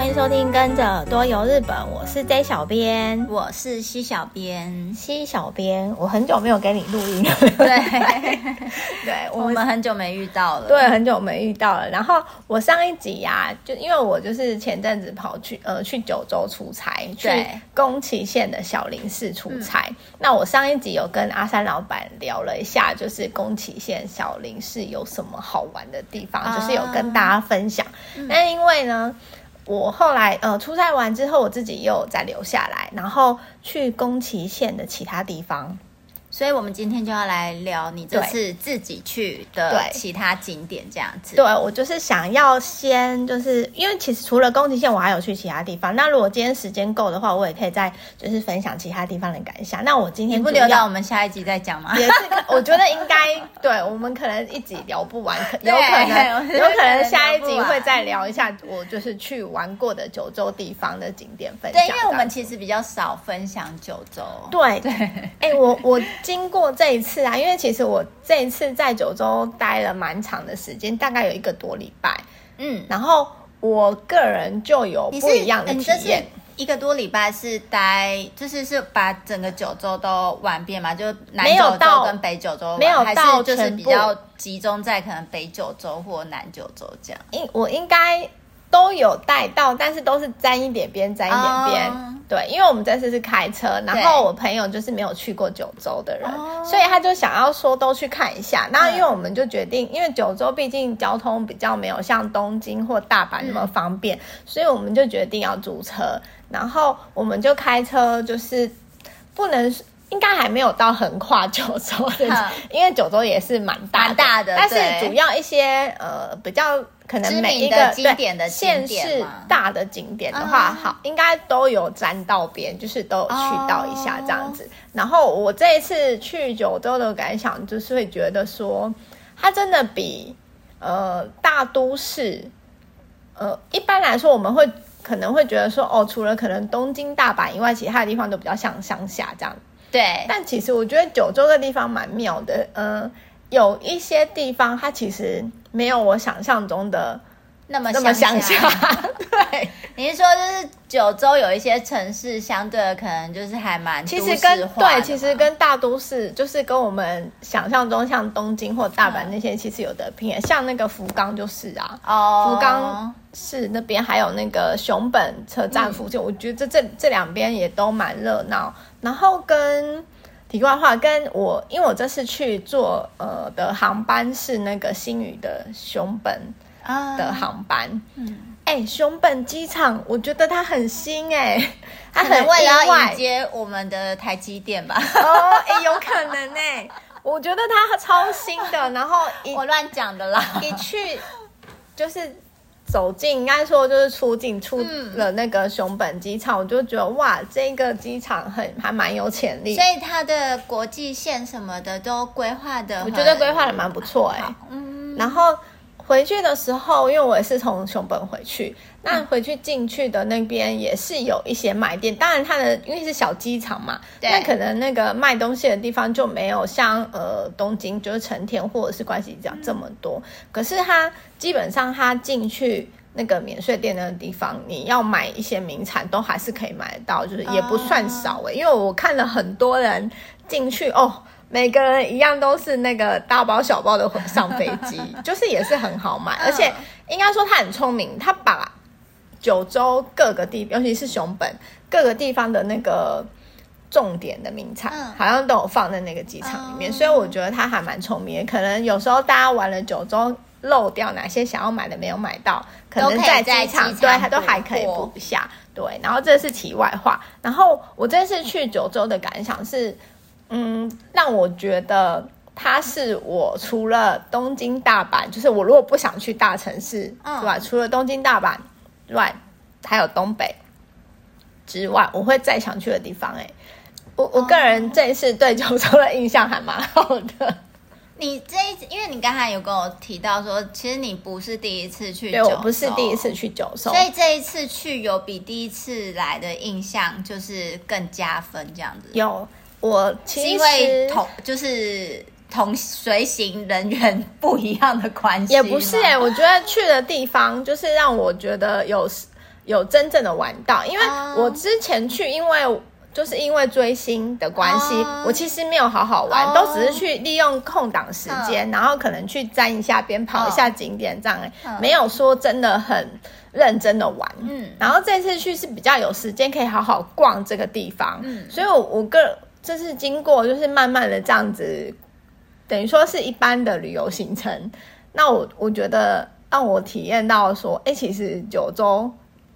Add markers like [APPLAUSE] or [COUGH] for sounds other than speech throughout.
欢迎收听《跟着多游日本》，我是 J 小编，我是西小编。西小编，我很久没有给你录音了。对，[LAUGHS] 对，我们很久没遇到了。对，很久没遇到了。然后我上一集呀、啊，就因为我就是前阵子跑去呃去九州出差，去宫崎县的小林市出差。嗯、那我上一集有跟阿三老板聊了一下，就是宫崎县小林市有什么好玩的地方，啊、就是有跟大家分享。那、嗯、因为呢。我后来呃出差完之后，我自己又再留下来，然后去宫崎县的其他地方。所以，我们今天就要来聊你这次自己去的其他景点，这样子。对，我就是想要先，就是因为其实除了宫崎县，我还有去其他地方。那如果今天时间够的话，我也可以再就是分享其他地方的感想。那我今天不留到我们下一集再讲吗？也是，我觉得应该对，我们可能一集聊不完，[LAUGHS] 有可能有可能下一集会再聊一下我就是去玩过的九州地方的景点分享。对，因为我们其实比较少分享九州。对对，哎，我我。经过这一次啊，因为其实我这一次在九州待了蛮长的时间，大概有一个多礼拜。嗯，然后我个人就有不一样的体验。一个多礼拜是待，就是是把整个九州都玩遍嘛？就南九州跟北九州没有到，就是比较集中在可能北九州或南九州这样。应我应该都有带到，但是都是沾一点边，沾一点边。Oh. 对，因为我们这次是开车，然后我朋友就是没有去过九州的人，所以他就想要说都去看一下。然后因为我们就决定，因为九州毕竟交通比较没有像东京或大阪那么方便，嗯、所以我们就决定要租车。然后我们就开车，就是不能应该还没有到横跨九州的，嗯、[LAUGHS] 因为九州也是蛮大的，大的，但是主要一些呃比较。可能每一个经典的县市大的景点的话，好，应该都有沾到边，就是都有去到一下这样子。然后我这一次去九州的感想，就是会觉得说，它真的比呃大都市，呃一般来说我们会可能会觉得说，哦，除了可能东京、大阪以外，其他的地方都比较像乡下这样。对，但其实我觉得九州的地方蛮妙的，嗯。有一些地方，它其实没有我想象中的那么那么乡下。[LAUGHS] 对，你是说就是九州有一些城市相对的可能就是还蛮其实跟对，其实跟大都市就是跟我们想象中像东京或大阪那些其实有得拼，嗯、像那个福冈就是啊，哦，福冈市那边还有那个熊本车站附近，嗯、我觉得这这这两边也都蛮热闹，然后跟。题外话，跟我，因为我这次去坐呃的航班是那个新宇的熊本的航班，嗯，哎、欸，熊本机场，我觉得它很新哎、欸，[LAUGHS] 它很为了要迎接我们的台积电吧？[LAUGHS] 哦，哎、欸，有可能哎、欸，我觉得它超新的，[LAUGHS] 然后我乱讲的啦，一去就是。走进应该说就是出境出了那个熊本机场，嗯、我就觉得哇，这个机场很还蛮有潜力，所以它的国际线什么的都规划的，我觉得规划的蛮不错哎、欸。嗯，然后回去的时候，因为我也是从熊本回去，那回去进去的那边也是有一些卖店，当然它的因为是小机场嘛，对那可能那个卖东西的地方就没有像呃东京就是成田或者是关西这样这么多，嗯、可是它。基本上，它进去那个免税店的地方，你要买一些名产，都还是可以买得到，就是也不算少哎、欸。因为我看了很多人进去哦，每个人一样都是那个大包小包的上飞机，[LAUGHS] 就是也是很好买，而且应该说他很聪明，他把九州各个地，尤其是熊本各个地方的那个重点的名产，好像都有放在那个机场里面，所以我觉得他还蛮聪明的。可能有时候大家玩了九州。漏掉哪些想要买的没有买到，可能在机场，对，他都还可以补一下。对，然后这是题外话。然后我这次去九州的感想是，嗯，让我觉得它是我除了东京、大阪，就是我如果不想去大城市，嗯、对吧？除了东京、大阪之外，还有东北之外，我会再想去的地方。哎，我我个人这一次对九州的印象还蛮好的。[LAUGHS] 你这一次，因为你刚才有跟我提到说，其实你不是第一次去九州，对，我不是第一次去九州，所以这一次去有比第一次来的印象就是更加分这样子。有，我其实是因为同就是同随行人员不一样的关系，也不是哎、欸，我觉得去的地方就是让我觉得有。有真正的玩到，因为我之前去，因为就是因为追星的关系，哦、我其实没有好好玩，哦、都只是去利用空档时间，嗯、然后可能去沾一下边，跑一下景点这样，嗯、没有说真的很认真的玩。嗯，然后这次去是比较有时间可以好好逛这个地方，嗯，所以我我个这是经过就是慢慢的这样子，等于说是一般的旅游行程，那我我觉得。让我体验到说，哎、欸，其实九州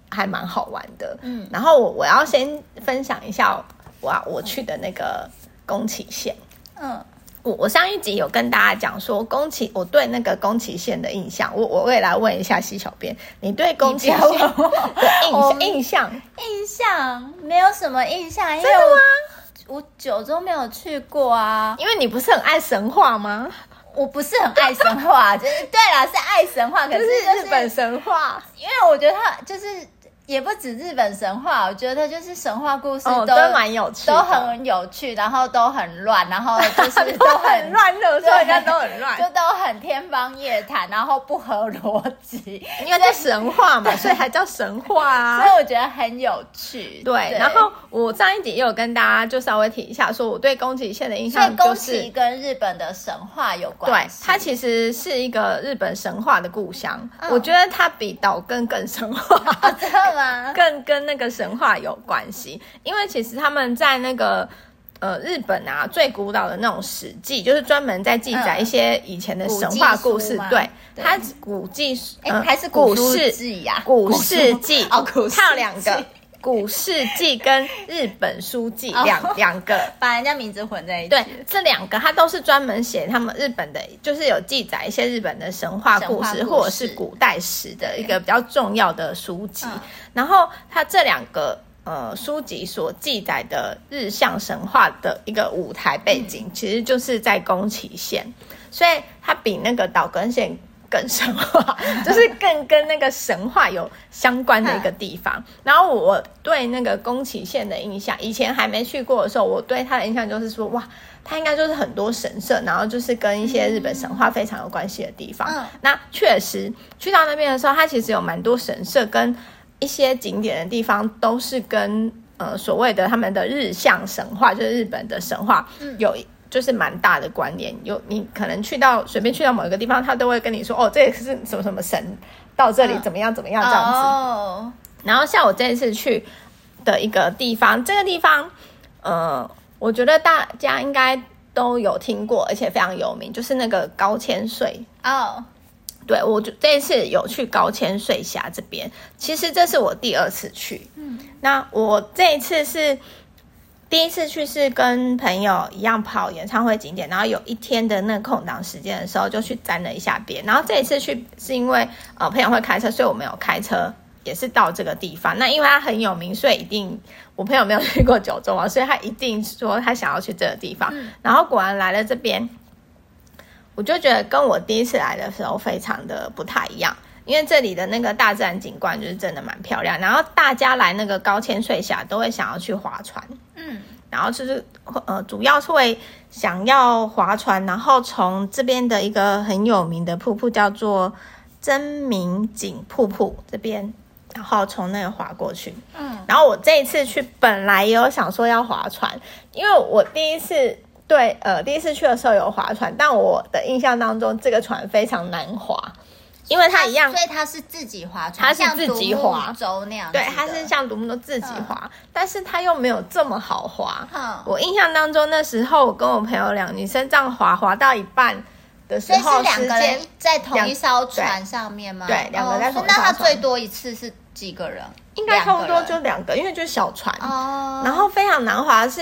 还蛮好玩的。嗯，然后我我要先分享一下我我去的那个宫崎县。嗯，我我上一集有跟大家讲说宫崎，我对那个宫崎县的印象，我我也来问一下西小编，你对宫崎县的印象印象印象没有什么印象，因为真的吗？我九州没有去过啊，因为你不是很爱神话吗？我不是很爱神话，就是对啦，是爱神话，可是、就是、是日本神话，因为我觉得它就是。也不止日本神话，我觉得就是神话故事都、蛮有趣，都很有趣，然后都很乱，然后就是 [LAUGHS] 都很乱的，所以人家都很乱，就都很天方夜谭，然后不合逻辑，因为在神话嘛，[LAUGHS] 所以还叫神话啊。所以我觉得很有趣。对，对然后我上一集也有跟大家就稍微提一下，说我对宫崎县的印象就是宫崎跟日本的神话有关系。对，它其实是一个日本神话的故乡，嗯、我觉得它比岛根更神话。更跟那个神话有关系，因为其实他们在那个呃日本啊最古老的那种史记，就是专门在记载一些以前的神话故事。嗯、对，对它古记呃还是古事记呀？古事记哦，它有两个。古世纪跟日本书记 [LAUGHS] 两两个，[LAUGHS] 把人家名字混在一起。对，这两个它都是专门写他们日本的，就是有记载一些日本的神话故事，或者是古代史的一个比较重要的书籍。然后它这两个呃书籍所记载的日向神话的一个舞台背景，嗯、其实就是在宫崎县，所以它比那个岛根县。更神话，就是更跟那个神话有相关的一个地方。然后我对那个宫崎县的印象，以前还没去过的时候，我对他的印象就是说，哇，它应该就是很多神社，然后就是跟一些日本神话非常有关系的地方。嗯、那确实去到那边的时候，它其实有蛮多神社跟一些景点的地方，都是跟呃所谓的他们的日向神话，就是日本的神话有。就是蛮大的关联，有你可能去到随便去到某一个地方，他都会跟你说哦，这也是什么什么神到这里怎么样怎么样这样子。哦。然后像我这一次去的一个地方，这个地方，呃，我觉得大家应该都有听过，而且非常有名，就是那个高千穗哦。对，我就这一次有去高千穗峡这边，其实这是我第二次去。嗯。那我这一次是。第一次去是跟朋友一样跑演唱会景点，然后有一天的那个空档时间的时候，就去沾了一下边。然后这一次去是因为呃朋友会开车，所以我没有开车，也是到这个地方。那因为它很有名，所以一定我朋友没有去过九州啊，所以他一定说他想要去这个地方。嗯、然后果然来了这边，我就觉得跟我第一次来的时候非常的不太一样。因为这里的那个大自然景观就是真的蛮漂亮，然后大家来那个高千穗峡都会想要去划船，嗯，然后就是呃主要是会想要划船，然后从这边的一个很有名的瀑布叫做真名井瀑布这边，然后从那个划过去，嗯，然后我这一次去本来也有想说要划船，因为我第一次对呃第一次去的时候有划船，但我的印象当中这个船非常难划。因为它一样，所以它是自己划船，它是自己划舟那样。对，它是像独木舟自己划，嗯、但是它又没有这么好划。嗯、我印象当中那时候，我跟我朋友两个女生这样划，划到一半的时候，是两个人在同一艘船上面吗？对，两个在同一艘船。那它最多一次是几个人？应该差不多就两个，因为就是小船。哦。然后非常难划是。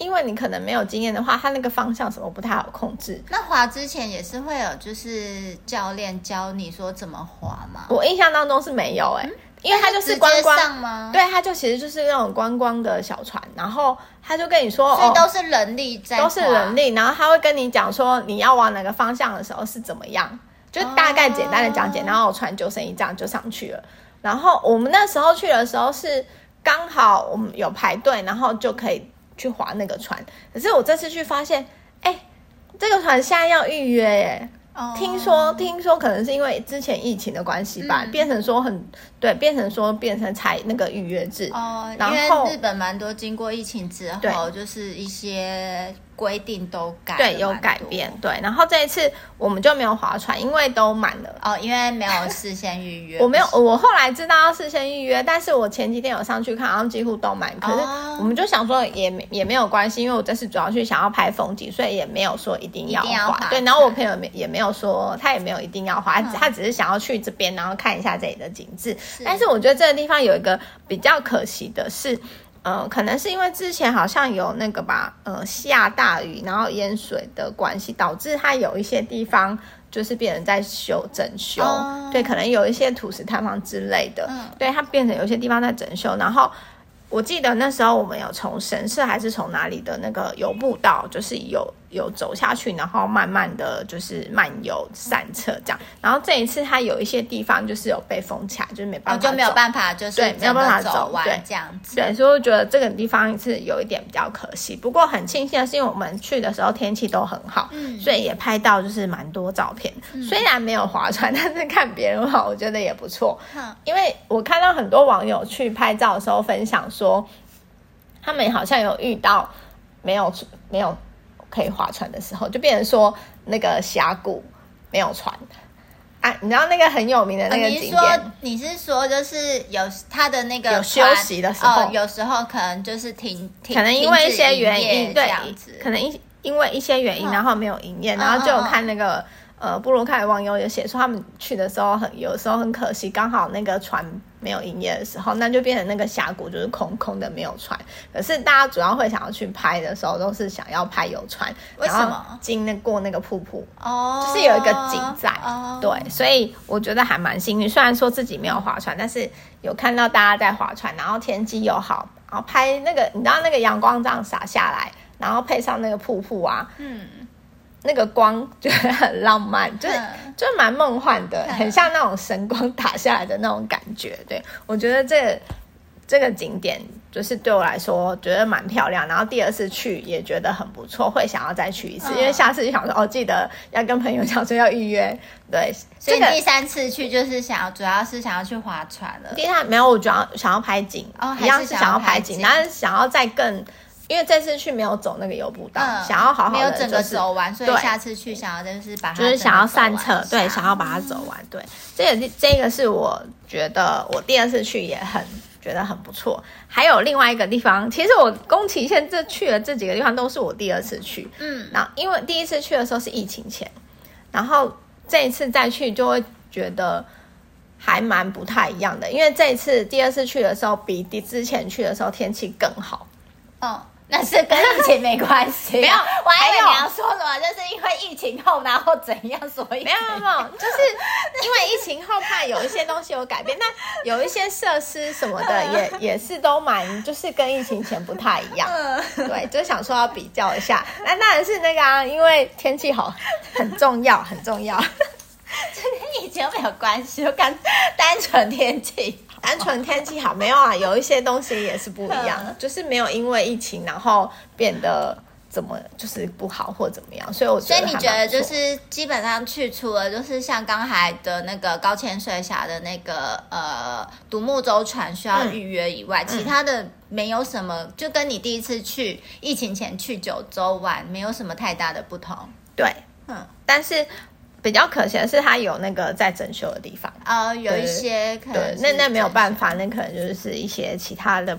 因为你可能没有经验的话，他那个方向什么不太好控制。那滑之前也是会有，就是教练教你说怎么滑吗？我印象当中是没有哎、欸，嗯、因为他就是观光吗？对，他就其实就是那种观光的小船，然后他就跟你说，所以都是人力在，都是人力，然后他会跟你讲说你要往哪个方向的时候是怎么样，就大概简单的讲解，哦、然后船救生衣这样就上去了。然后我们那时候去的时候是刚好我们有排队，然后就可以。去划那个船，可是我这次去发现，哎，这个船现在要预约耶。哦、听说听说可能是因为之前疫情的关系吧，嗯、变成说很对，变成说变成采那个预约制哦。然后因为日本蛮多经过疫情之后，就是一些。规定都改对，有改变对，然后这一次我们就没有划船，因为都满了哦，因为没有事先预约。[LAUGHS] 我没有，我后来知道要事先预约，但是我前几天有上去看，然后几乎都满。可是我们就想说也没也没有关系，因为我这次主要去想要拍风景，所以也没有说一定要划。对，然后我朋友也没有说他也没有一定要划，嗯、他只是想要去这边，然后看一下这里的景致。是但是我觉得这个地方有一个比较可惜的是。呃，可能是因为之前好像有那个吧，呃，下大雨，然后淹水的关系，导致它有一些地方就是变成在修整修，哦、对，可能有一些土石塌方之类的，嗯、对，它变成有些地方在整修，然后。我记得那时候我们有从神社还是从哪里的那个游步道，就是有有走下去，然后慢慢的就是漫游散策这样。然后这一次它有一些地方就是有被封起来，就是没办法，就没有办法，就是对，没有办法走完这样子。对，所以我觉得这个地方是有一点比较可惜。不过很庆幸的是，因为我们去的时候天气都很好，嗯，所以也拍到就是蛮多照片。嗯、虽然没有划船，但是看别人划，我觉得也不错。嗯、因为我看到很多网友去拍照的时候分享。说他们好像有遇到没有没有可以划船的时候，就变成说那个峡谷没有船啊。你知道那个很有名的那个景点？你是说就是有他的那个有休息的时候，哦，有时候可能就是停，停可能因为一些原因，对，可能因因为一些原因，然后没有营业，然后就有看那个。呃，布鲁克的网友有写说，他们去的时候很，有时候很可惜，刚好那个船没有营业的时候，那就变成那个峡谷就是空空的，没有船。可是大家主要会想要去拍的时候，都是想要拍有船，为什么？经那过那个瀑布哦，就是有一个景在。哦、对，所以我觉得还蛮幸运。虽然说自己没有划船，但是有看到大家在划船，然后天气又好，然后拍那个，你知道那个阳光这样洒下来，然后配上那个瀑布啊，嗯。那个光就很浪漫，就是就蛮梦幻的，很像那种神光打下来的那种感觉。对，我觉得这個、这个景点就是对我来说觉得蛮漂亮，然后第二次去也觉得很不错，会想要再去一次，因为下次就想说哦，记得要跟朋友讲说要预约。对，所以第三次去就是想要，主要是想要去划船了。第三没有，我主要想要拍景，哦，一样是想要拍景，但是想要再更。因为这次去没有走那个游步道，嗯、想要好好的、就是、没有整个走完，所以下次去想要就是把它就是想要散策，对，想要把它走完，对。这个这个是我觉得我第二次去也很觉得很不错。还有另外一个地方，其实我宫崎县这去了这几个地方都是我第二次去，嗯，然后因为第一次去的时候是疫情前，然后这一次再去就会觉得还蛮不太一样的，因为这一次第二次去的时候比第之前去的时候天气更好，嗯。那是跟疫情没关系，[LAUGHS] 没有，我还以为你要说什么，就是因为疫情后然后怎样，所以没有没有没有，就是因为疫情后怕有一些东西有改变，那有一些设施什么的 [LAUGHS] 也也是都蛮，就是跟疫情前不太一样，对，就想说要比较一下，那当然是那个啊，因为天气好很重要很重要，[LAUGHS] 这跟疫情没有关系，就干单纯天气。单纯天气好没有啊？有一些东西也是不一样，就是没有因为疫情然后变得怎么就是不好或怎么样，所以我觉得。所以你觉得就是基本上去除了就是像刚才的那个高千穗峡的那个呃独木舟船需要预约以外，嗯、其他的没有什么，就跟你第一次去疫情前去九州玩没有什么太大的不同。对，嗯，但是。比较可惜的是，它有那个在整修的地方啊、呃，有一些可能对，那那没有办法，那可能就是一些其他的，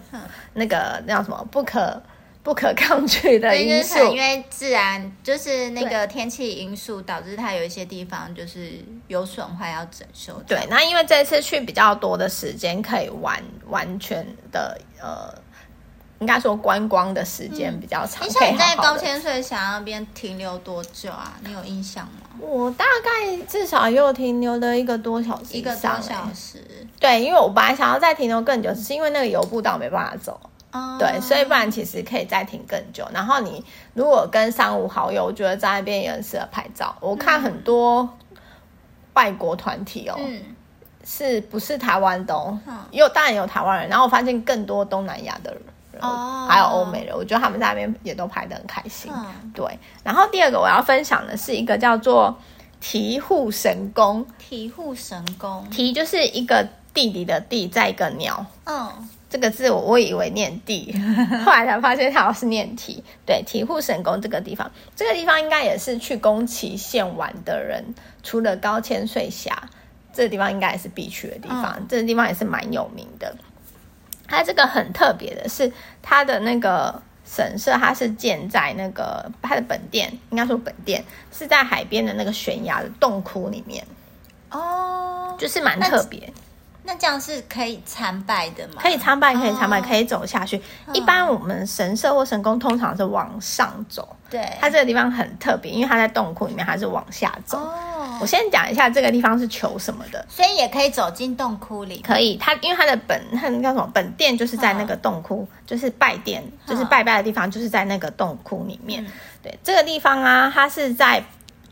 那个那叫什么不可不可抗拒的因素，因为自然就是那个天气因素导致它有一些地方就是有损坏要整修。对，那因为这次去比较多的时间，可以完完全的呃。应该说观光的时间比较长。你想你在高千穗峡那边停留多久啊？你有印象吗？我大概至少又停留了一个多小时，一个多小时。对，因为我本来想要再停留更久，只是因为那个游步道没办法走。哦。对，所以不然其实可以再停更久。然后你如果跟三五好友，我觉得在那边也很适合拍照。我看很多外国团体哦，嗯，是不是台湾的？哦，有当然有台湾人，然后我发现更多东南亚的人。哦，还有欧美人，我觉得他们在那边也都拍得很开心。嗯、对，然后第二个我要分享的是一个叫做提护神宫。提护神宫，提就是一个弟弟的弟，再一个鸟。嗯，这个字我我以为念地，[LAUGHS] 后来才发现它好像是念提。对，提护神宫这个地方，这个地方应该也是去宫崎县玩的人，除了高千穗峡，这个地方应该也是必去的地方。嗯、这个地方也是蛮有名的。它这个很特别的是，它的那个神社，它是建在那个它的本殿，应该说本殿是在海边的那个悬崖的洞窟里面。哦，就是蛮特别。那这样是可以参拜的吗？可以参拜，可以参拜，可以走下去。哦、一般我们神社或神宫通常是往上走。对，它这个地方很特别，因为它在洞窟里面，它是往下走。哦，我先讲一下这个地方是求什么的，所以也可以走进洞窟里。可以，它因为它的本它叫什么本殿就是在那个洞窟，嗯、就是拜殿，就是拜拜的地方，就是在那个洞窟里面。嗯、对，这个地方啊，它是在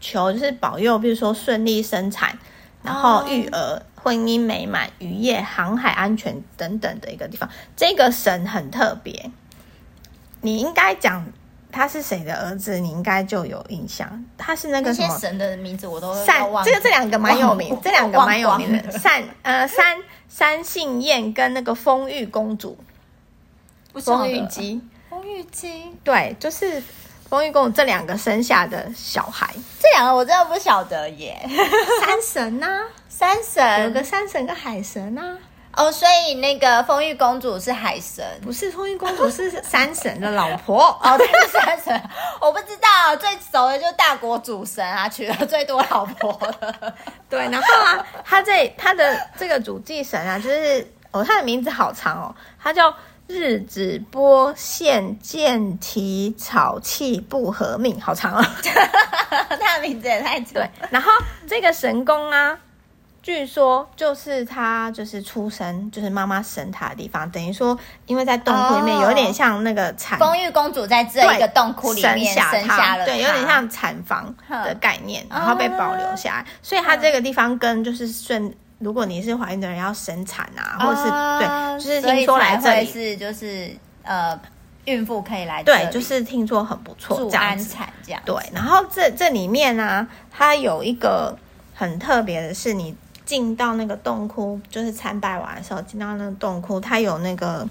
求就是保佑，比如说顺利生产。然后育儿、婚姻美满、渔业、航海安全等等的一个地方，这个神很特别。你应该讲他是谁的儿子，你应该就有印象。他是那个什么神的名字我都善，这个这两个蛮有名，[LAUGHS] 这两个蛮有名的。善呃三三信燕跟那个丰玉公主，丰玉姬，丰玉姬，对，就是。丰玉公主这两个生下的小孩，这两个我真的不晓得耶。[LAUGHS] 山神呐、啊，山神有个山神跟海神呐、啊。哦，所以那个丰玉公主是海神，不是丰玉公主是山神的老婆。[LAUGHS] 哦，对，是山神，我不知道，最熟的就是大国主神啊，娶了最多老婆的。[LAUGHS] 对，然后啊，他这他的这个主祭神啊，就是哦，他的名字好长哦，他叫。日子波线见体草气不合命，好长哦！[LAUGHS] 他的名字也太长。对，然后这个神功啊，据说就是他就是出生，就是妈妈生他的地方。等于说，因为在洞窟里面，有点像那个产。丰玉公主在这一个洞窟里面生下，了，对，有点像产房的概念，然后被保留下来。所以，他这个地方跟就是顺。如果你是怀孕的人要生产啊，或者是、uh, 对，就是听说来这里是就是呃，孕妇可以来对，就是听说很不错，助安产这样。对，然后这这里面呢、啊，它有一个很特别的是，你进到那个洞窟，就是参拜完的时候进到那个洞窟，它有那个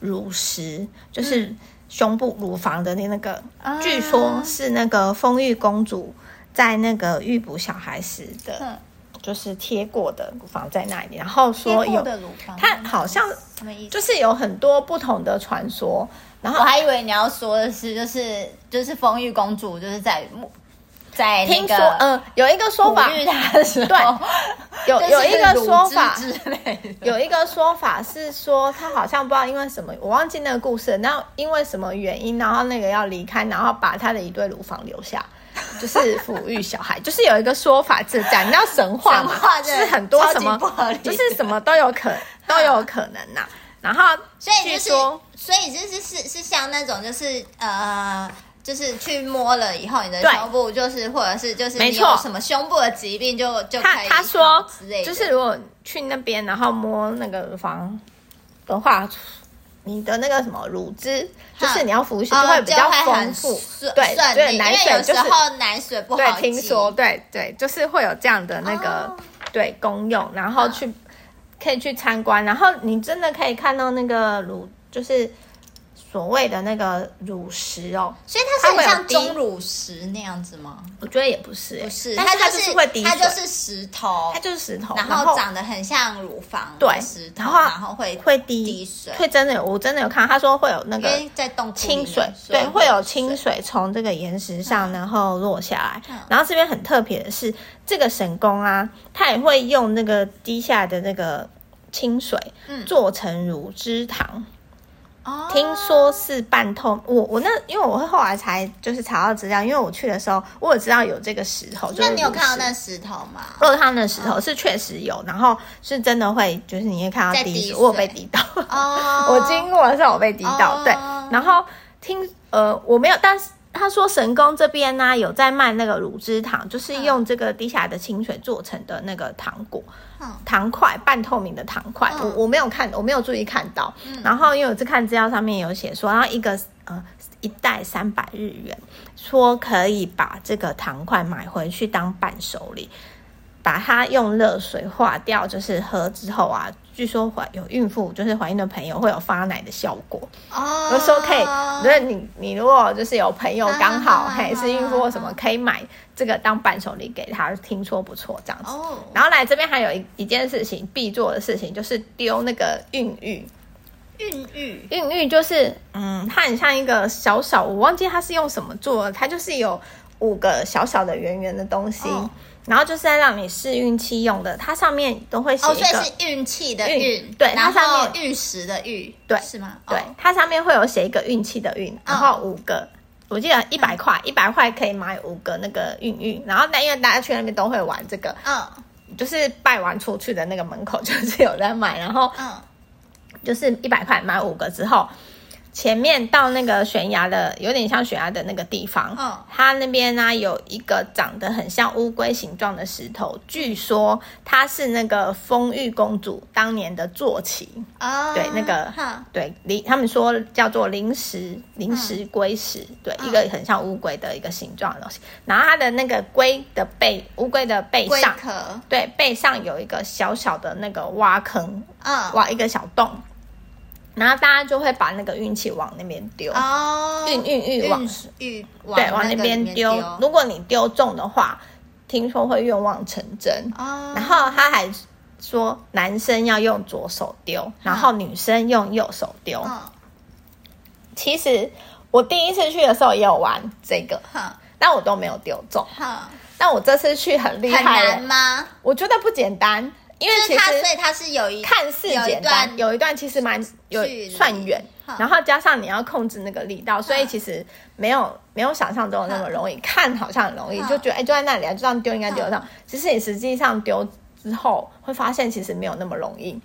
乳石，就是胸部乳房的那那个，uh, 据说是那个丰玉公主在那个预补小孩时的。嗯。就是贴过的乳房在那里，然后说有它好像就是有很多不同的传说，然后我还以为你要说的是就是就是丰玉公主就是在在听说嗯有一个说法，对，有有一个说法之类，有一个说法是说他好像不知道因为什么我忘记那个故事，然后因为什么原因，然后那个要离开，然后把他的一对乳房留下。[LAUGHS] 就是抚育小孩，就是有一个说法是这样，你知道神话嘛？就是很多什么，就是什么都有可都有可能呐、啊。然后，所以就是，所以就是是是像那种，就是呃，就是去摸了以后，你的胸部就是，或者是就是没错，什么胸部的疾病就就可以。他他说，就是如果去那边，然后摸那个乳房的话。你的那个什么乳汁，就是你要服食就会比较丰富，对对，奶水就是奶水不好对，听说对对，就是会有这样的那个对功用，然后去可以去参观，然后你真的可以看到那个乳，就是。所谓的那个乳石哦，所以它是很像钟乳石那样子吗？我觉得也不是，不是，它就是会滴水，它就是石头，它就是石头，然后长得很像乳房，对，石头，然后会会滴水，会真的有，我真的有看，他说会有那个在洞清水，对，会有清水从这个岩石上然后落下来，然后这边很特别的是这个神宫啊，它也会用那个滴下来的那个清水，做成乳汁糖。听说是半透，我我那因为我会后来才就是查到资料，因为我去的时候我也知道有这个石头。那你有看到那石头吗？我有看到那石头是确实有，然后是真的会就是你会看到滴水，我有被滴到。哦，[LAUGHS] 我经过的时候我被滴到，对。然后听呃我没有，但是他说神宫这边呢有在卖那个乳汁糖，就是用这个滴下来的清水做成的那个糖果。糖块，半透明的糖块，我我没有看，我没有注意看到。然后因为我是看资料上面有写说，然后一个呃一袋三百日元，说可以把这个糖块买回去当伴手礼。把它用热水化掉，就是喝之后啊，据说怀有孕妇，就是怀孕的朋友会有发奶的效果。哦，有时候可以，就是你你如果就是有朋友刚好还是孕妇或什么，可以买这个当伴手礼给他，听说不错这样子。哦，然后来这边还有一一件事情必做的事情，就是丢那个孕育。孕育，孕育就是嗯，它很像一个小小，我忘记它是用什么做的，它就是有五个小小的圆圆的东西。哦然后就是在让你试运气用的，它上面都会写一个，哦，所以是孕期的运，对，它上面玉石的玉，对，是吗？对，它上面会有写一个运气的运，然后五个，哦、我记得一百块，一百块可以买五个那个运运。然后但因为大家去那边都会玩这个，嗯，就是拜完出去的那个门口 [LAUGHS] 就是有在买，然后嗯，就是一百块买五个之后。前面到那个悬崖的，有点像悬崖的那个地方，哦、它那边呢、啊、有一个长得很像乌龟形状的石头，据说它是那个丰玉公主当年的坐骑。哦，对，那个，哦、对，灵，他们说叫做灵石灵石龟石，哦、对，一个很像乌龟的一个形状的东西。然后它的那个龟的背，乌龟的背上，壳对，背上有一个小小的那个挖坑，嗯、挖一个小洞。然后大家就会把那个运气往那边丢，哦，运运运往运对往那边丢。如果你丢中的话，听说会愿望成真。哦，然后他还说男生要用左手丢，然后女生用右手丢。哦，其实我第一次去的时候也有玩这个，但我都没有丢中。但我这次去很厉害，很难吗？我觉得不简单。因为其实，所以它是有一看似简单，有一段其实蛮有算远，然后加上你要控制那个力道，所以其实没有没有想象中的那么容易。看好像很容易，就觉得哎，就在那里啊，就这样丢应该丢得到。其实你实际上丢之后，会发现其实没有那么容易。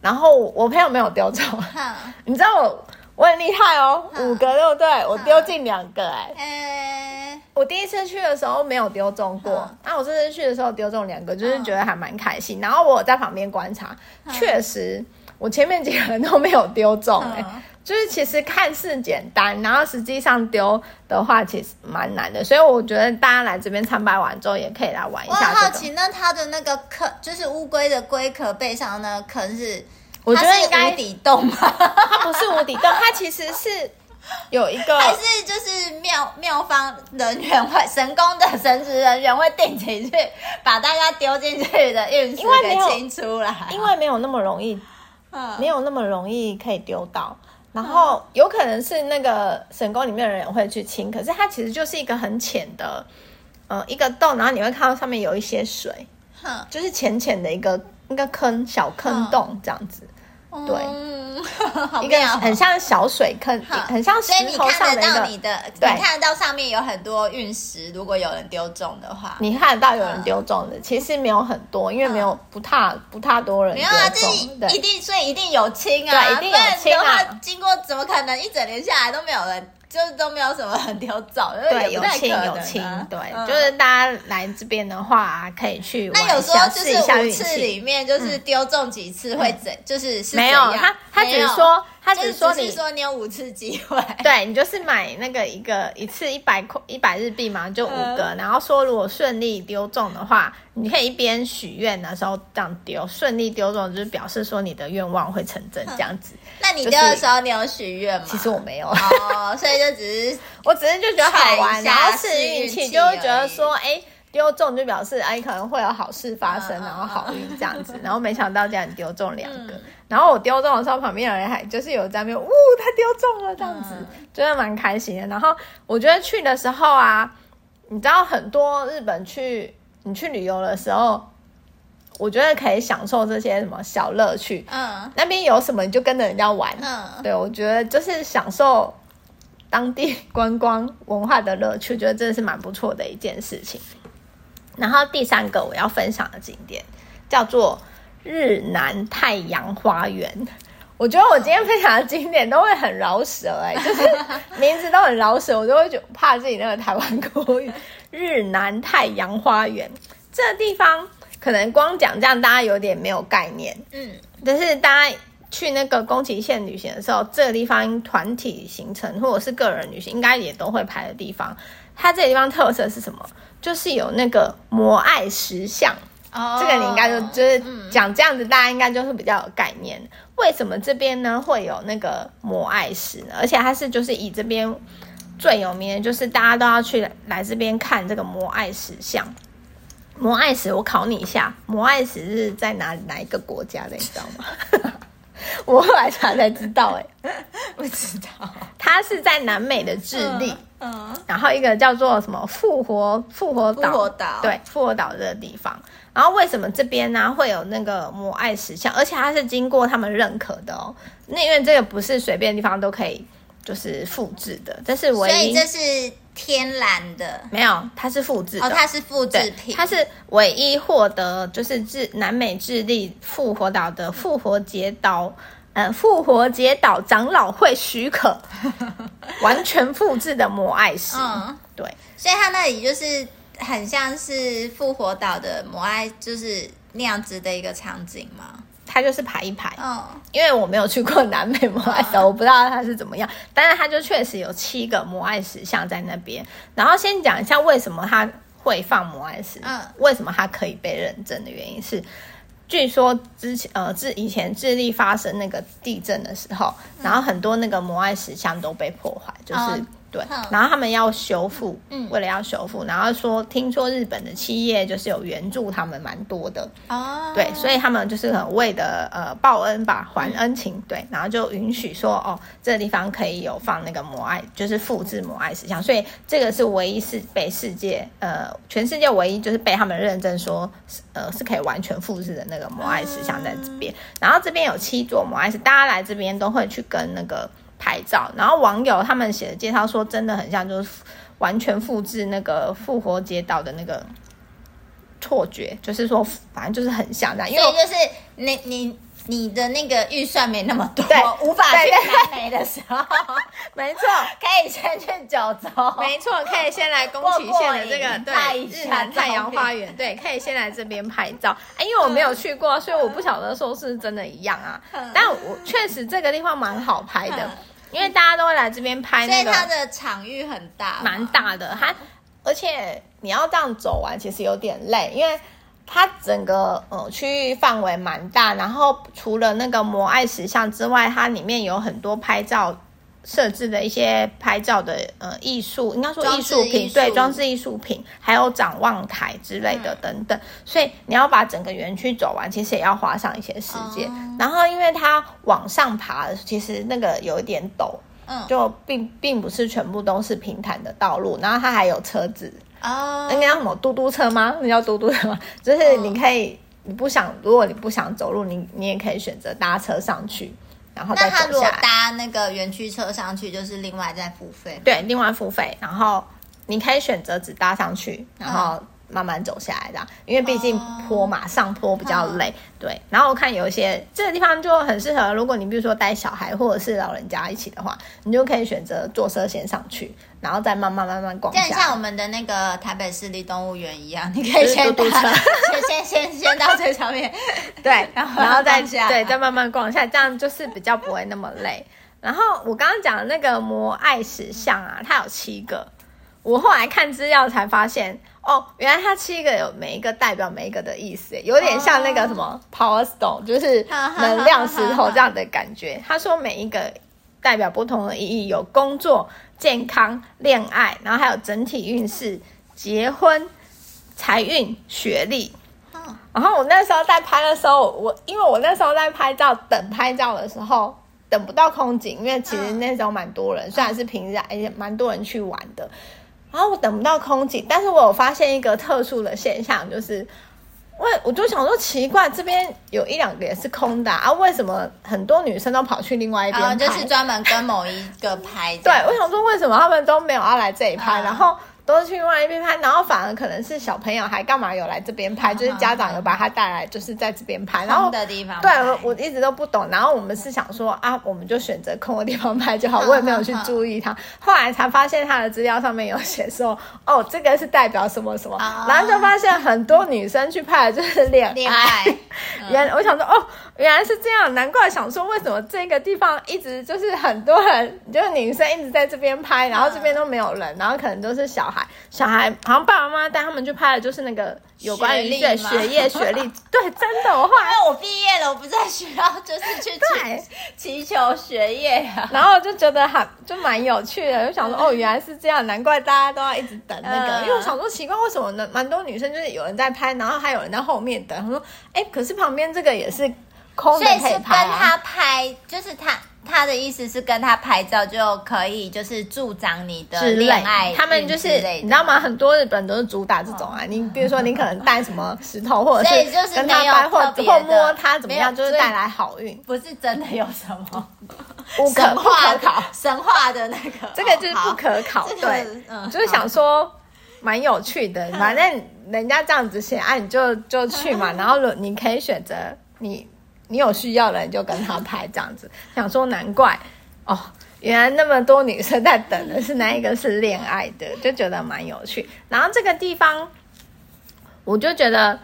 然后我朋友没有丢走，[LAUGHS] 你知道我我很厉害哦，五个对不对？我丢进两个哎。我第一次去的时候没有丢中过，那、我这次去的时候丢中两个，就是觉得还蛮开心。嗯、然后我在旁边观察，嗯、确实我前面几个人都没有丢中、欸，哎、嗯，就是其实看似简单，然后实际上丢的话其实蛮难的。所以我觉得大家来这边参拜完之后，也可以来玩一下、好奇，那它的那个壳，就是乌龟的龟壳背上的那个坑是，我觉得应该无底洞吧？它不是无底洞，它其实是。有一个还是就是妙妙方人员会神功的神职人员会定期去把大家丢进去的运势给清出来，因为没有那么容易，嗯、没有那么容易可以丢到。然后有可能是那个神宫里面的人会去清，可是它其实就是一个很浅的，呃，一个洞，然后你会看到上面有一些水，嗯、就是浅浅的一个一个坑小坑洞这样子。对，嗯、一个很像小水坑，很像石头上的你看得到你的，对你看得到上面有很多陨石。如果有人丢中的话，你看得到有人丢中的，嗯、其实没有很多，因为没有不太不太多人丢中。没有啊，这一定，所以一定有亲啊，对，一定有亲啊。经过怎么可能一整年下来都没有人？就是都没有什么很丢早，对，有亲有亲，对，就是大家来这边的话，可以去玩一下，试一下运气。五次里面就是丢中几次会怎，就是没有他，他只是说。他只是说你，是说你有五次机会，[LAUGHS] 对，你就是买那个一个一次一百块一百日币嘛，就五个。嗯、然后说如果顺利丢中的话，你可以一边许愿的时候这样丢，顺利丢中就是表示说你的愿望会成真这样子。那你丢的时候你有许愿吗？其实我没有哦，所以就只是 [LAUGHS] 我只是就觉得好玩，然后试运气，就会觉得说哎。欸丢中就表示哎，可能会有好事发生，然后好运这样子。然后没想到这样丢中两个，然后我丢中的时候，旁边的人还就是有在那边，呜，他丢中了这样子，真的蛮开心的。然后我觉得去的时候啊，你知道很多日本去你去旅游的时候，我觉得可以享受这些什么小乐趣。嗯，那边有什么你就跟着人家玩。嗯，对，我觉得就是享受当地观光文化的乐趣，我觉得真的是蛮不错的一件事情。然后第三个我要分享的景点叫做日南太阳花园。我觉得我今天分享的景点都会很饶舌哎、欸，[LAUGHS] 就是名字都很饶舌，我就会觉怕自己那个台湾国语。[LAUGHS] 日南太阳花园这个地方可能光讲这样大家有点没有概念，嗯，但是大家去那个宫崎县旅行的时候，这个地方团体行程或者是个人旅行，应该也都会排的地方。它这个地方特色是什么？就是有那个摩艾石像。哦，这个你应该就就是讲这样子，大家应该就是比较有概念。为什么这边呢会有那个摩艾石呢？而且它是就是以这边最有名的，就是大家都要去来这边看这个摩艾石像。摩艾石，我考你一下，摩艾石是在哪哪一个国家的？你知道吗？[LAUGHS] 我后来查才知道，哎，不知道。它是在南美的智利，嗯，嗯，然后一个叫做什么复活复活岛，复活岛，对，复活岛这个地方。然后为什么这边呢会有那个摩艾石像？而且它是经过他们认可的哦。那因为这个不是随便地方都可以就是复制的，这是唯一。所以这是天然的？没有，它是复制的。哦，它是复制品。它是唯一获得就是智南美智利复活岛的复活节岛，嗯，复活节岛长老会许可，[LAUGHS] 完全复制的摩艾石。嗯，对。所以它那里就是。很像是复活岛的摩艾，就是那样子的一个场景吗？它就是排一排，嗯，因为我没有去过南美摩艾岛，我不知道它是怎么样。但是它就确实有七个摩艾石像在那边。然后先讲一下为什么它会放摩艾石，嗯，为什么它可以被认证的原因是，据说之前呃，自以前智利发生那个地震的时候，然后很多那个摩艾石像都被破坏，就是。对，然后他们要修复，嗯，为了要修复，然后说听说日本的企业就是有援助他们蛮多的。哦，对，所以他们就是很为的呃报恩吧，还恩情，嗯、对，然后就允许说哦，这个地方可以有放那个摩爱，就是复制摩爱石像，所以这个是唯一是被世界呃全世界唯一就是被他们认证说呃是可以完全复制的那个摩爱石像在这边，然后这边有七座摩爱石，大家来这边都会去跟那个。拍照，然后网友他们写的介绍说，真的很像，就是完全复制那个复活节岛的那个错觉，就是说，反正就是很像这样。因为就是你你你的那个预算没那么多，对，无法去南美的时候，[LAUGHS] 没错，可以先去九州，没错，可以先来宫崎县的这个对日南太阳花园，对，可以先来这边拍照。哎，因为我没有去过，所以我不晓得说是真的一样啊。但我确实这个地方蛮好拍的。因为大家都会来这边拍，那个，所以它的场域很大，蛮大的。它而且你要这样走完，其实有点累，因为它整个呃区域范围蛮大。然后除了那个摩艾石像之外，它里面有很多拍照。设置的一些拍照的呃艺术，应该说艺术品，对，装置艺术品，还有展望台之类的等等。嗯、所以你要把整个园区走完，其实也要花上一些时间。嗯、然后因为它往上爬，其实那个有一点陡，嗯，就并并不是全部都是平坦的道路。然后它还有车子哦，那个叫什么嘟嘟车吗？那叫嘟嘟车吗？就是你可以，你不想，如果你不想走路，你你也可以选择搭车上去。然后再走下来。那他如果搭那个园区车上去，就是另外再付费。对，另外付费。然后你可以选择只搭上去，然后慢慢走下来，这样。因为毕竟坡嘛，上坡比较累。对。然后我看有一些这个地方就很适合，如果你比如说带小孩或者是老人家一起的话，你就可以选择坐车先上去。然后再慢慢慢慢逛，就像我们的那个台北市立动物园一样，你可以先嘟嘟车 [LAUGHS] 先先先先到最上面，[LAUGHS] 对，[LAUGHS] 然后然后再对再慢慢逛一下，这样就是比较不会那么累。然后我刚刚讲的那个摩艾石像啊，它有七个，我后来看资料才发现，哦，原来它七个有每一个代表每一个的意思，有点像那个什么 Power Stone，就是能量石头这样的感觉。他说每一个代表不同的意义，有工作。健康、恋爱，然后还有整体运势、结婚、财运、学历。然后我那时候在拍的时候，我因为我那时候在拍照，等拍照的时候等不到空景，因为其实那时候蛮多人，虽然是平日，也蛮多人去玩的。然后我等不到空景，但是我有发现一个特殊的现象，就是。我我就想说奇怪，这边有一两个也是空的啊，啊为什么很多女生都跑去另外一边？就是专门跟某一个拍。对，我想说为什么他们都没有要来这里拍？啊、然后都是去另外一边拍，然后反而可能是小朋友还干嘛有来这边拍，就是家长有把他带来，就是在这边拍，然后的地方对，我我一直都不懂，然后我们是想说啊，我们就选择空的地方拍就好，[LAUGHS] 我也没有去注意他，后来才发现他的资料上面有写说，[LAUGHS] 哦，这个是代表什么什么，然后就发现很多女生去拍的就是恋恋爱，[LAUGHS] 原我想说哦，原来是这样，难怪想说为什么这个地方一直就是很多人，就是女生一直在这边拍，然后这边都没有人，然后可能都是小孩。小孩好像爸爸妈妈带他们去拍的，就是那个有关于对学业学历，对，真的。我后来我毕业了，我不在学校，就是去祈求学业啊。然后就觉得还就蛮有趣的，就想说哦，原来是这样，难怪大家都要一直等那个。嗯、因为我想说奇怪，为什么呢？蛮多女生就是有人在拍，然后还有人在后面等。他说哎，可是旁边这个也是空的，可以拍、啊、跟他拍，就是他。他的意思是跟他拍照就可以，就是助长你的恋爱。他们就是你知道吗？很多日本都是主打这种啊。你比如说，你可能带什么石头，或者是跟他拍，或或摸他怎么样，就是带来好运。不是真的有什么不可考，神话的那个，这个就是不可考。对，就是想说蛮有趣的。反正人家这样子写，啊，你就就去嘛。[LAUGHS] 然后你可以选择你。你有需要的人就跟他拍这样子，想说难怪哦，原来那么多女生在等的是那一个是恋爱的，就觉得蛮有趣。然后这个地方，我就觉得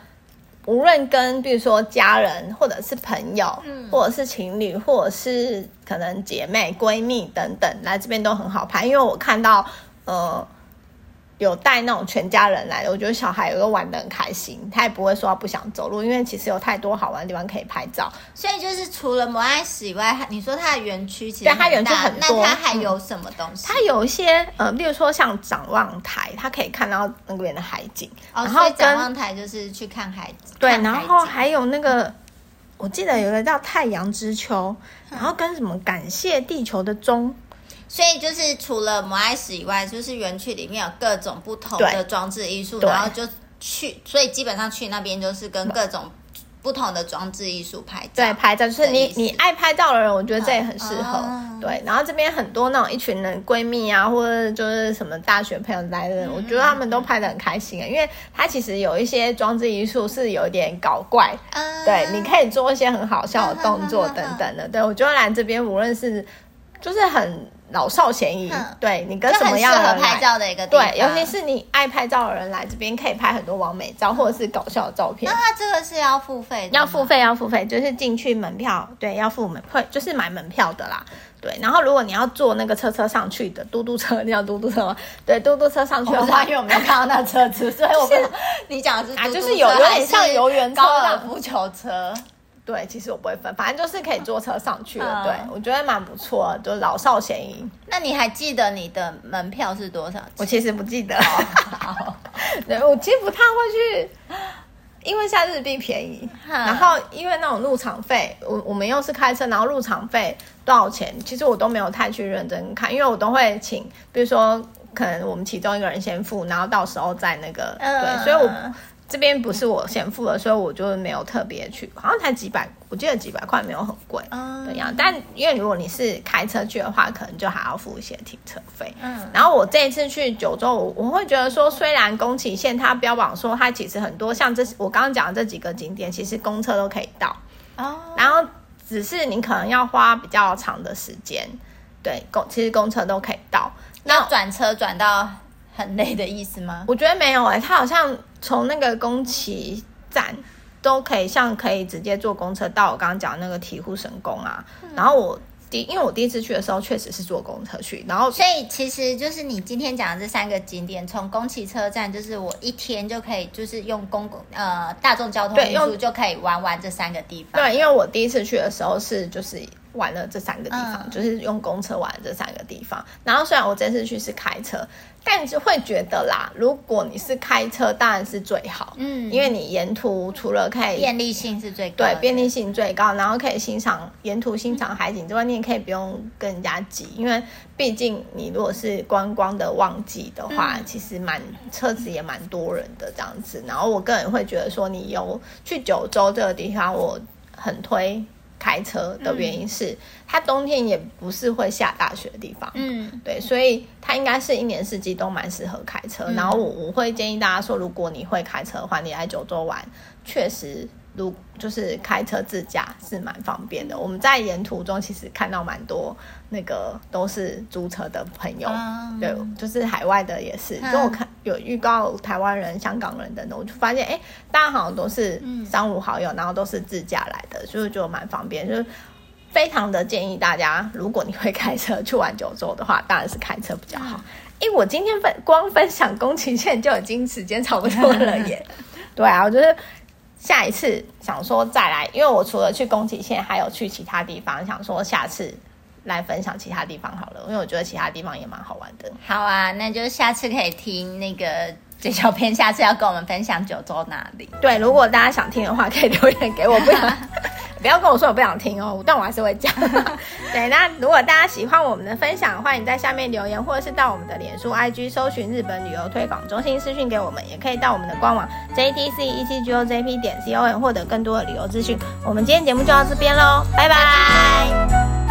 无论跟比如说家人，或者是朋友，嗯，或者是情侣，或者是可能姐妹、闺蜜等等来这边都很好拍，因为我看到呃。有带那种全家人来的，我觉得小孩有个玩的很开心，他也不会说他不想走路，因为其实有太多好玩的地方可以拍照。所以就是除了摩艾石以外，你说它的园区其实对它园区很多，那它还有什么东西？它有一些呃，例如说像展望台，它可以看到那边的海景。哦，然后展望台就是去看海景。对，然后还有那个，我记得有一个叫太阳之丘，然后跟什么感谢地球的钟。所以就是除了摩艾石以外，就是园区里面有各种不同的装置艺术，然后就去，所以基本上去那边就是跟各种不同的装置艺术拍照。对，拍照就是你你爱拍照的人，我觉得这也很适合。嗯、对，然后这边很多那种一群人闺蜜啊，或者就是什么大学朋友来的人，嗯、我觉得他们都拍的很开心啊，因为它其实有一些装置艺术是有点搞怪，嗯、对，你可以做一些很好笑的动作等等的。对，我觉得来这边无论是就是很。老少咸宜，嗯、对你跟什么样的人拍照的一个，对，尤其是你爱拍照的人来这边可以拍很多完美照或者是搞笑的照片。那它这个是要付费的？要付费，要付费，就是进去门票，对，要付门会就是买门票的啦。对，然后如果你要坐那个车车上去的嘟嘟车，你要嘟嘟车吗？对，嘟嘟车上去的话，因为我没有看到那车子，所以我不是你讲的是啊，就是有有点像游园车、高尔夫球车。对，其实我不会分，反正就是可以坐车上去的。对，我觉得蛮不错，就老少咸宜。那你还记得你的门票是多少？我其实不记得。[LAUGHS] 对，我其实不太会去，因为现在日币便宜。然后因为那种入场费，我我们又是开车，然后入场费多少钱？其实我都没有太去认真看，因为我都会请，比如说可能我们其中一个人先付，然后到时候再那个。对，所以我。这边不是我先付的，所以我就没有特别去，好像才几百，我记得几百块没有很贵，嗯，这样。但因为如果你是开车去的话，可能就还要付一些停车费。嗯，然后我这一次去九州，我我会觉得说，虽然宫崎县它标榜说它其实很多像这我刚刚讲的这几个景点，其实公车都可以到，哦，然后只是你可能要花比较长的时间，对，公其实公车都可以到，那转车转到很累的意思吗？我觉得没有哎、欸，它好像。从那个宫崎站都可以，像可以直接坐公车到我刚刚讲的那个醍醐神宫啊。嗯、然后我第，因为我第一次去的时候确实是坐公车去，然后所以其实就是你今天讲的这三个景点，从宫崎车站就是我一天就可以，就是用公共呃大众交通运输就可以玩完这三个地方。对，因为我第一次去的时候是就是玩了这三个地方，嗯、就是用公车玩这三个地方。然后虽然我这次去是开车。但是会觉得啦，如果你是开车，当然是最好，嗯，因为你沿途除了可以便利性是最高，对，便利性最高，然后可以欣赏沿途欣赏海景之外，你也可以不用跟人家挤，因为毕竟你如果是观光的旺季的话，嗯、其实蛮车子也蛮多人的这样子。然后我个人会觉得说，你有去九州这个地方，我很推开车的原因是，它冬天也不是会下大雪的地方。嗯，对，所以它应该是一年四季都蛮适合开车。然后我我会建议大家说，如果你会开车的话，你来九州玩，确实。如就是开车自驾是蛮方便的，我们在沿途中其实看到蛮多那个都是租车的朋友，嗯、对，就是海外的也是，就我看有预告台湾人、香港人等等，我就发现哎，大家好像都是三五好友，然后都是自驾来的，所以就蛮方便，就是非常的建议大家，如果你会开车去玩九州的话，当然是开车比较好。因为我今天分光分享宫崎县就已经时间差不多了耶，[LAUGHS] 对啊，我觉得。下一次想说再来，因为我除了去宫崎县，还有去其他地方，想说下次来分享其他地方好了，因为我觉得其他地方也蛮好玩的。好啊，那就下次可以听那个嘴小编，下次要跟我们分享九州哪里？[LAUGHS] 对，如果大家想听的话，可以留言给我，不要 [LAUGHS] 不要跟我说我不想听哦，但我还是会讲。[LAUGHS] 对，那如果大家喜欢我们的分享，欢迎在下面留言，或者是到我们的脸书、IG 搜寻日本旅游推广中心私讯给我们，也可以到我们的官网 JTC ECGOJP 点 COM 获得更多的旅游资讯。我们今天节目就到这边喽，拜拜。拜拜。